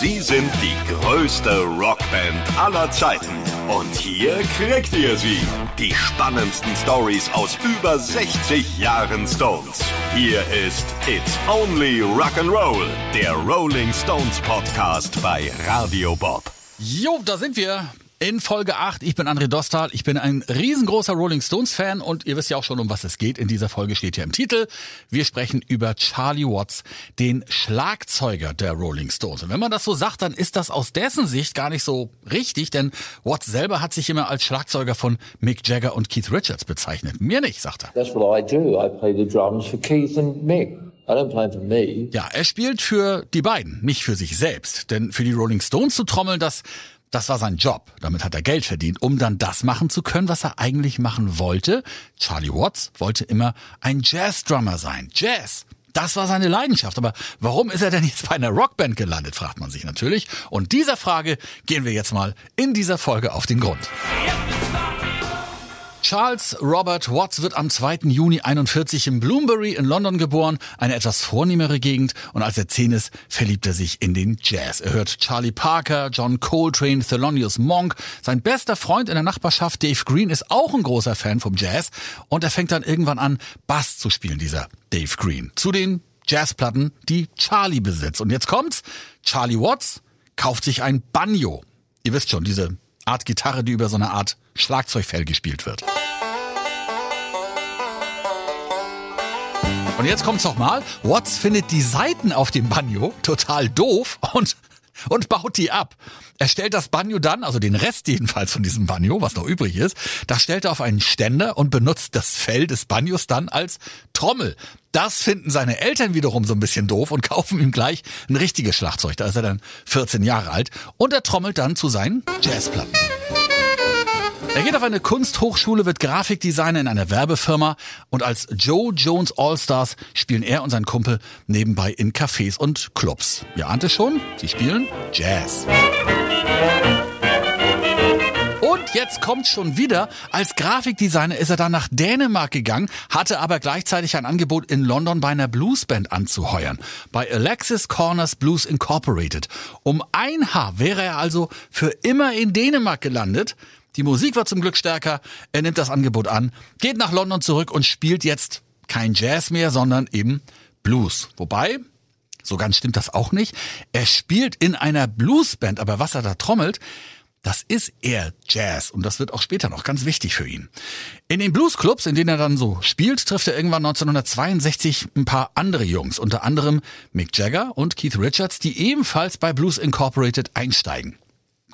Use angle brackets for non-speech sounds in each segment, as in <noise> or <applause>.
Sie sind die größte Rockband aller Zeiten. Und hier kriegt ihr sie. Die spannendsten Stories aus über 60 Jahren Stones. Hier ist It's Only Rock'n'Roll, der Rolling Stones Podcast bei Radio Bob. Jo, da sind wir in Folge 8. Ich bin André Dostal. Ich bin ein riesengroßer Rolling Stones Fan und ihr wisst ja auch schon, um was es geht. In dieser Folge steht ja im Titel. Wir sprechen über Charlie Watts, den Schlagzeuger der Rolling Stones. Und wenn man das so sagt, dann ist das aus dessen Sicht gar nicht so richtig, denn Watts selber hat sich immer als Schlagzeuger von Mick Jagger und Keith Richards bezeichnet. Mir nicht, sagt er. That's what I do. I play the drums for Keith and Mick. I don't play for me. Ja, er spielt für die beiden, nicht für sich selbst. Denn für die Rolling Stones zu trommeln, das das war sein Job. Damit hat er Geld verdient, um dann das machen zu können, was er eigentlich machen wollte. Charlie Watts wollte immer ein Jazz-Drummer sein. Jazz. Das war seine Leidenschaft. Aber warum ist er denn jetzt bei einer Rockband gelandet, fragt man sich natürlich. Und dieser Frage gehen wir jetzt mal in dieser Folge auf den Grund. Charles Robert Watts wird am 2. Juni 41 in Bloomsbury in London geboren, eine etwas vornehmere Gegend, und als er zehn ist, verliebt er sich in den Jazz. Er hört Charlie Parker, John Coltrane, Thelonious Monk. Sein bester Freund in der Nachbarschaft, Dave Green, ist auch ein großer Fan vom Jazz und er fängt dann irgendwann an, Bass zu spielen, dieser Dave Green. Zu den Jazzplatten, die Charlie besitzt. Und jetzt kommt's, Charlie Watts kauft sich ein Banjo. Ihr wisst schon, diese Art Gitarre, die über so eine Art Schlagzeugfell gespielt wird. Und jetzt kommt's nochmal. Watts findet die Saiten auf dem Banjo total doof und und baut die ab. Er stellt das Banjo dann, also den Rest jedenfalls von diesem Banjo, was noch übrig ist, das stellt er auf einen Ständer und benutzt das Fell des Banjos dann als Trommel. Das finden seine Eltern wiederum so ein bisschen doof und <laughs> kaufen ihm gleich ein richtiges Schlagzeug. Da ist er dann 14 Jahre alt und er trommelt dann zu seinen Jazzplatten. Er geht auf eine Kunsthochschule, wird Grafikdesigner in einer Werbefirma und als Joe Jones All-Stars spielen er und sein Kumpel nebenbei in Cafés und Clubs. Ihr ahnt es schon, sie spielen Jazz. Und jetzt kommt schon wieder. Als Grafikdesigner ist er dann nach Dänemark gegangen, hatte aber gleichzeitig ein Angebot in London bei einer Bluesband anzuheuern. Bei Alexis Corners Blues Incorporated. Um ein Haar wäre er also für immer in Dänemark gelandet. Die Musik war zum Glück stärker. Er nimmt das Angebot an, geht nach London zurück und spielt jetzt kein Jazz mehr, sondern eben Blues. Wobei, so ganz stimmt das auch nicht. Er spielt in einer Bluesband, aber was er da trommelt, das ist eher Jazz und das wird auch später noch ganz wichtig für ihn. In den Bluesclubs, in denen er dann so spielt, trifft er irgendwann 1962 ein paar andere Jungs, unter anderem Mick Jagger und Keith Richards, die ebenfalls bei Blues Incorporated einsteigen.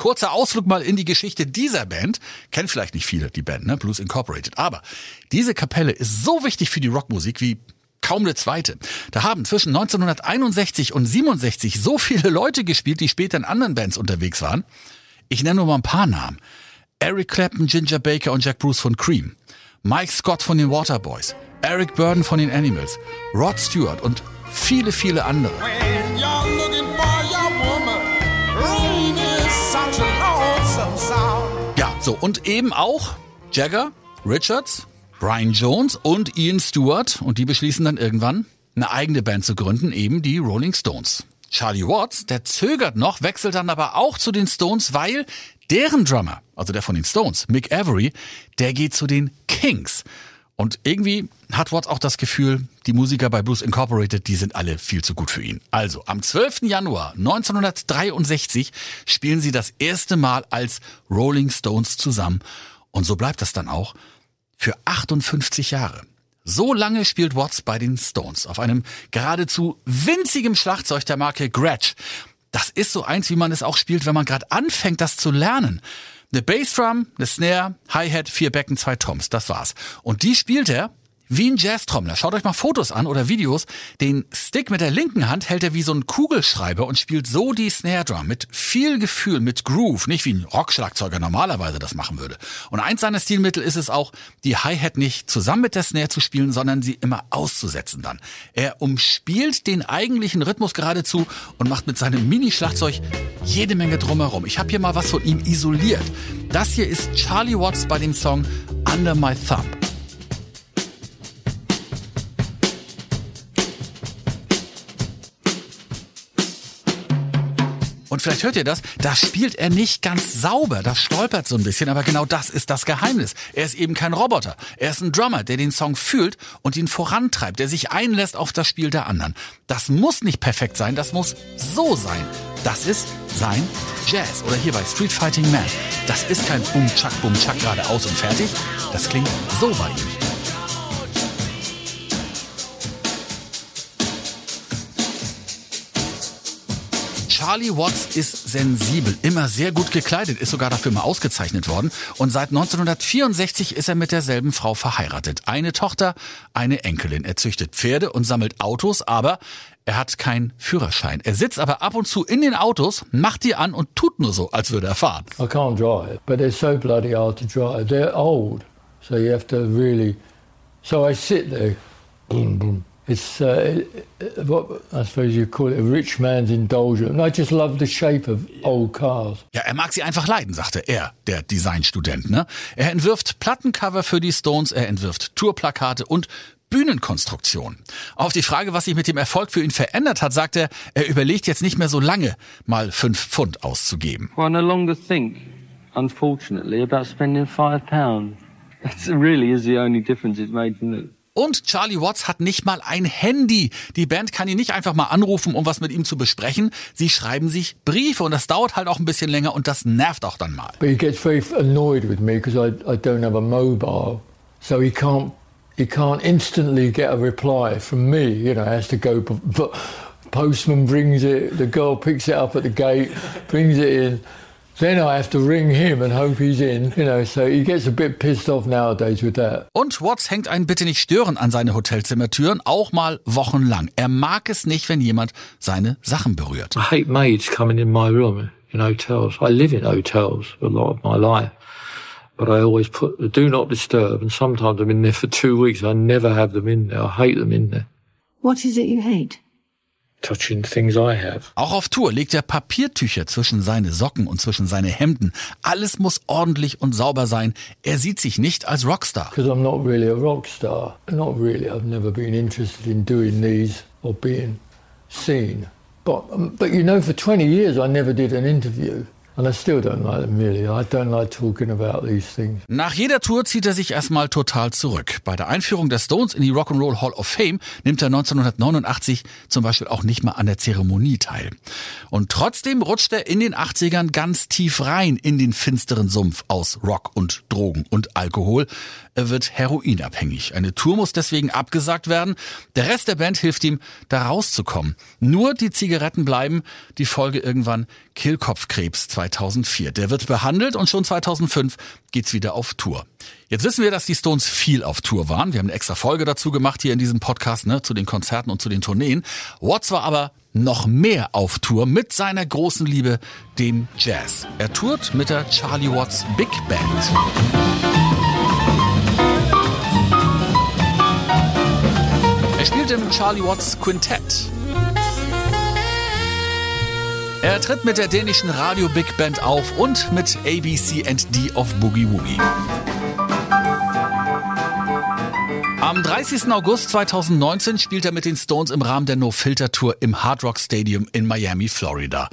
Kurzer Ausflug mal in die Geschichte dieser Band. Kennen vielleicht nicht viele die Band, ne? Blues Incorporated. Aber diese Kapelle ist so wichtig für die Rockmusik wie kaum eine zweite. Da haben zwischen 1961 und 67 so viele Leute gespielt, die später in anderen Bands unterwegs waren. Ich nenne nur mal ein paar Namen. Eric Clapton, Ginger Baker und Jack Bruce von Cream. Mike Scott von den Waterboys. Eric Burden von den Animals. Rod Stewart und viele, viele andere. So und eben auch Jagger, Richards, Brian Jones und Ian Stewart und die beschließen dann irgendwann eine eigene Band zu gründen, eben die Rolling Stones. Charlie Watts, der zögert noch, wechselt dann aber auch zu den Stones, weil deren Drummer, also der von den Stones, Mick Avery, der geht zu den Kings. Und irgendwie hat Watts auch das Gefühl, die Musiker bei Blues Incorporated, die sind alle viel zu gut für ihn. Also, am 12. Januar 1963 spielen sie das erste Mal als Rolling Stones zusammen. Und so bleibt das dann auch für 58 Jahre. So lange spielt Watts bei den Stones auf einem geradezu winzigen Schlagzeug der Marke Gretsch. Das ist so eins, wie man es auch spielt, wenn man gerade anfängt, das zu lernen. Eine Bassdrum, eine Snare, Hi-Hat, vier Becken, zwei Toms. Das war's. Und die spielt er wie ein Jazztrommler. Schaut euch mal Fotos an oder Videos. Den Stick mit der linken Hand hält er wie so ein Kugelschreiber und spielt so die Snare Drum mit viel Gefühl, mit Groove, nicht wie ein Rockschlagzeuger normalerweise das machen würde. Und eins seiner Stilmittel ist es auch, die Hi-Hat nicht zusammen mit der Snare zu spielen, sondern sie immer auszusetzen dann. Er umspielt den eigentlichen Rhythmus geradezu und macht mit seinem Mini-Schlagzeug jede Menge drumherum. Ich habe hier mal was von ihm isoliert. Das hier ist Charlie Watts bei dem Song Under My Thumb. Und vielleicht hört ihr das, da spielt er nicht ganz sauber, das stolpert so ein bisschen, aber genau das ist das Geheimnis. Er ist eben kein Roboter, er ist ein Drummer, der den Song fühlt und ihn vorantreibt, der sich einlässt auf das Spiel der anderen. Das muss nicht perfekt sein, das muss so sein. Das ist sein Jazz. Oder hier bei Street Fighting Man. Das ist kein Bum-Chuck geradeaus und fertig. Das klingt so bei ihm. Charlie Watts ist sensibel, immer sehr gut gekleidet, ist sogar dafür mal ausgezeichnet worden. Und seit 1964 ist er mit derselben Frau verheiratet. Eine Tochter, eine Enkelin. Er züchtet Pferde und sammelt Autos, aber er hat keinen Führerschein. Er sitzt aber ab und zu in den Autos, macht die an und tut nur so, als würde er fahren. I can't drive, but they're so bloody hard to drive. They're old, so you have to really. So I sit there, boom, boom. It's uh, what I suppose you call it a rich man's indulgence. And I just love the shape of old cars. Ja, er mag sie einfach leiden, sagte er, der Designstudent. Ne? Er entwirft Plattencover für die Stones, er entwirft Tourplakate und Bühnenkonstruktion. Auf die Frage, was sich mit dem Erfolg für ihn verändert hat, sagt er, er überlegt jetzt nicht mehr so lange, mal fünf Pfund auszugeben. Well, I no longer think, unfortunately, about spending five pounds. That really is the only difference it's made to me. Und Charlie Watts hat nicht mal ein Handy. Die Band kann ihn nicht einfach mal anrufen, um was mit ihm zu besprechen. Sie schreiben sich Briefe und das dauert halt auch ein bisschen länger und das nervt auch dann mal. But he gets very annoyed with me because I, I don't have a mobile. So he can't, he can't instantly get a reply from me. You know, has to go, postman brings it, the girl picks it up at the gate, brings it in. Then I have to ring him and hope he's in, you know, so he gets a bit pissed off nowadays with that. Und Watts hängt einen bitte nicht stören an seine Hotelzimmertüren, auch mal wochenlang. Er mag es nicht, wenn jemand seine Sachen berührt. I hate maids coming in my room in hotels. I live in hotels a lot of my life. But I always put the do not disturb and sometimes I'm in there for two weeks. I never have them in there. I hate them in there. What is it you hate? Touching things I have. Auch auf Tour legt er Papiertücher zwischen seine Socken und zwischen seine Hemden. Alles muss ordentlich und sauber sein. Er sieht sich nicht als Rockstar. Because I'm not really a rockstar. Not really. I've never been interested in doing these or being seen. But, but you know, for 20 years I never did an interview. Nach jeder Tour zieht er sich erstmal total zurück. Bei der Einführung der Stones in die Rock'n'Roll Hall of Fame nimmt er 1989 zum Beispiel auch nicht mal an der Zeremonie teil. Und trotzdem rutscht er in den 80ern ganz tief rein in den finsteren Sumpf aus Rock und Drogen und Alkohol. Er wird heroinabhängig. Eine Tour muss deswegen abgesagt werden. Der Rest der Band hilft ihm, da rauszukommen. Nur die Zigaretten bleiben. Die Folge irgendwann Kehlkopfkrebs 2004. Der wird behandelt und schon 2005 geht's wieder auf Tour. Jetzt wissen wir, dass die Stones viel auf Tour waren. Wir haben eine extra Folge dazu gemacht hier in diesem Podcast, ne, zu den Konzerten und zu den Tourneen. Watts war aber noch mehr auf Tour mit seiner großen Liebe, dem Jazz. Er tourt mit der Charlie Watts Big Band. Er spielt im Charlie Watts Quintett. Er tritt mit der dänischen Radio Big Band auf und mit ABC&D of Boogie Woogie. Am 30. August 2019 spielt er mit den Stones im Rahmen der No Filter Tour im Hard Rock Stadium in Miami, Florida.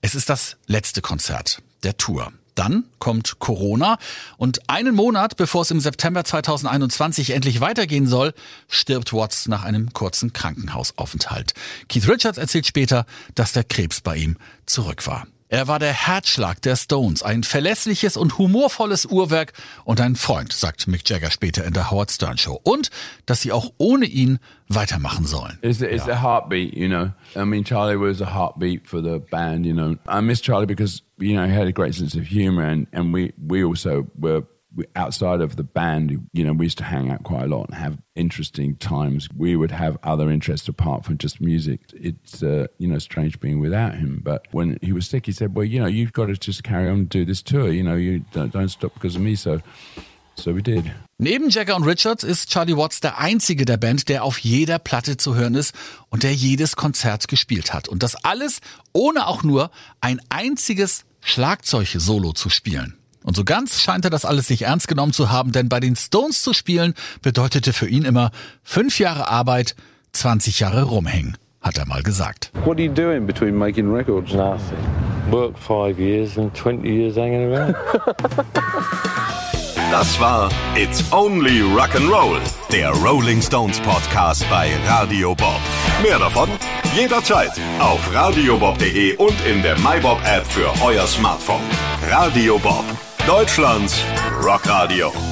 Es ist das letzte Konzert der Tour. Dann kommt Corona und einen Monat bevor es im September 2021 endlich weitergehen soll, stirbt Watts nach einem kurzen Krankenhausaufenthalt. Keith Richards erzählt später, dass der Krebs bei ihm zurück war. Er war der Herzschlag der Stones, ein verlässliches und humorvolles Uhrwerk und ein Freund, sagt Mick Jagger später in der Howard Stern Show. Und, dass sie auch ohne ihn weitermachen sollen. It's, it's ja. a heartbeat, you know. I mean, Charlie was a heartbeat for the band, you know. I miss Charlie because, you know, he had a great sense of humor and, and we, we also were outside of the band, you know, we used to hang out quite a lot and have interesting times. We would have other interests apart from just music. It's, uh, you know, strange being without him. But when he was sick, he said, well, you know, you've got to just carry on and do this tour. You know, you don't, don't stop because of me. So, so we did. Neben Jagger und Richards ist Charlie Watts der einzige der Band, der auf jeder Platte zu hören ist und der jedes Konzert gespielt hat. Und das alles ohne auch nur ein einziges Schlagzeug-Solo zu spielen. Und so ganz scheint er das alles nicht ernst genommen zu haben, denn bei den Stones zu spielen bedeutete für ihn immer fünf Jahre Arbeit, 20 Jahre rumhängen, hat er mal gesagt. What are you doing between making records? Nothing. Work five years and 20 years hanging around. <laughs> Das war It's Only Rock'n'Roll, der Rolling Stones Podcast bei Radio Bob. Mehr davon jederzeit auf radiobob.de und in der MyBob App für euer Smartphone. Radio Bob Deutschlands Rockradio.